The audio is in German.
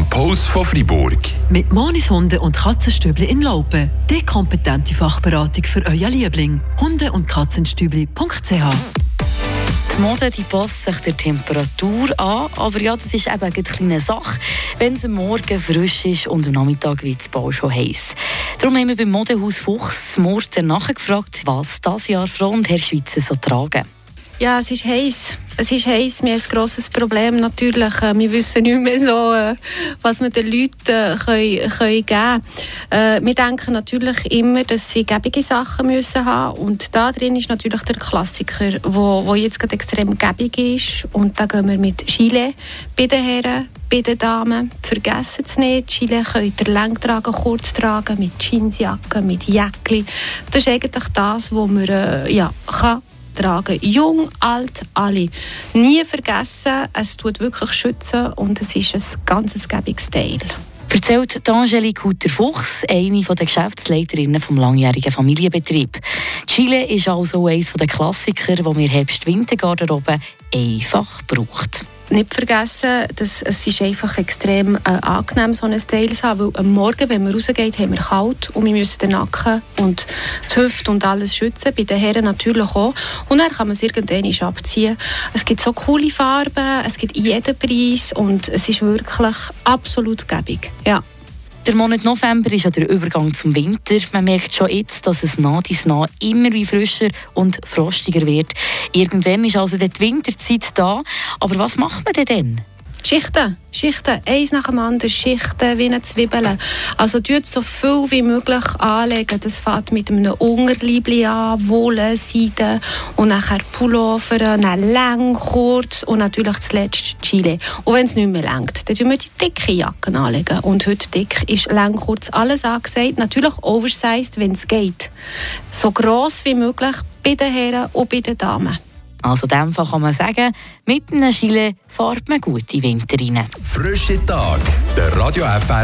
am Post von Fribourg. Mit Monis Hunde und Katzenstübli in Laupen. Die kompetente Fachberatung für euer Liebling. Hunde- und Katzenstübli.ch die Mode die passt sich der Temperatur an, aber ja, das ist eben eine kleine Sache, wenn es am Morgen frisch ist und am Nachmittag wird es bald schon heiß. Darum haben wir beim Modehaus Fuchs Morten nachgefragt, was das Jahr Frau und Herr Schweizer so tragen. Ja, es ist heiß. Es ist heiß. Wir haben ein grosses Problem natürlich. Äh, wir wissen nicht mehr so, äh, was wir den Leuten äh, können, können geben können. Wir denken natürlich immer, dass sie gebige Sachen müssen haben Und da drin ist natürlich der Klassiker, wo, wo jetzt gerade extrem gebig ist. Und da gehen wir mit Chile bei den Herren, bei den Damen. Vergessen es nicht. Chile könnt ihr lang tragen, kurz tragen, mit Jeansjacken, mit Jäckli. Das ist eigentlich das, was man ja, kann tragen. Jung, alt, alle. Nie vergessen, es tut wirklich schützen und es ist ein ganz gäbiges Teil. Erzählt Angelique Hutter-Fuchs, eine der Geschäftsleiterinnen des langjährigen Familienbetrieb. Chile ist also eines der Klassiker, die wir Herbst-Wintergarderobe einfach braucht nicht vergessen, dass es ist einfach extrem äh, angenehm so ein Teil zu haben, weil am Morgen, wenn man rausgeht, haben wir kalt und wir müssen den Nacken und die Hüfte und alles schützen, bei den Herren natürlich auch. Und dann kann man es irgendwann abziehen. Es gibt so coole Farben, es gibt jeden Preis und es ist wirklich absolut gäbig. Ja. Der Monat November ist ja der Übergang zum Winter. Man merkt schon jetzt, dass es nah dies nah immer wie frischer und frostiger wird. Irgendwann ist also die Winterzeit da. Aber was macht man denn dann? Schichten, Schichten, eins nach dem anderen, Schichten wie eine Zwiebeln. Also tut so viel wie möglich anlegen. Das fängt mit einem Unterliebli an, Wolle, Seide und nachher Pullover, dann lang, kurz und natürlich zuletzt Chile. Und wenn es nicht mehr längt, dann tun wir die dicke Jacken anlegen. Und heute dick ist lang, kurz alles angesagt. Natürlich oversized, wenn es geht. So gross wie möglich bei den Herren und bei den Damen. Also in dem Fall kann man sagen, mit einem Chile fährt man gut in Winter rein. Frische Tag, der Radio FR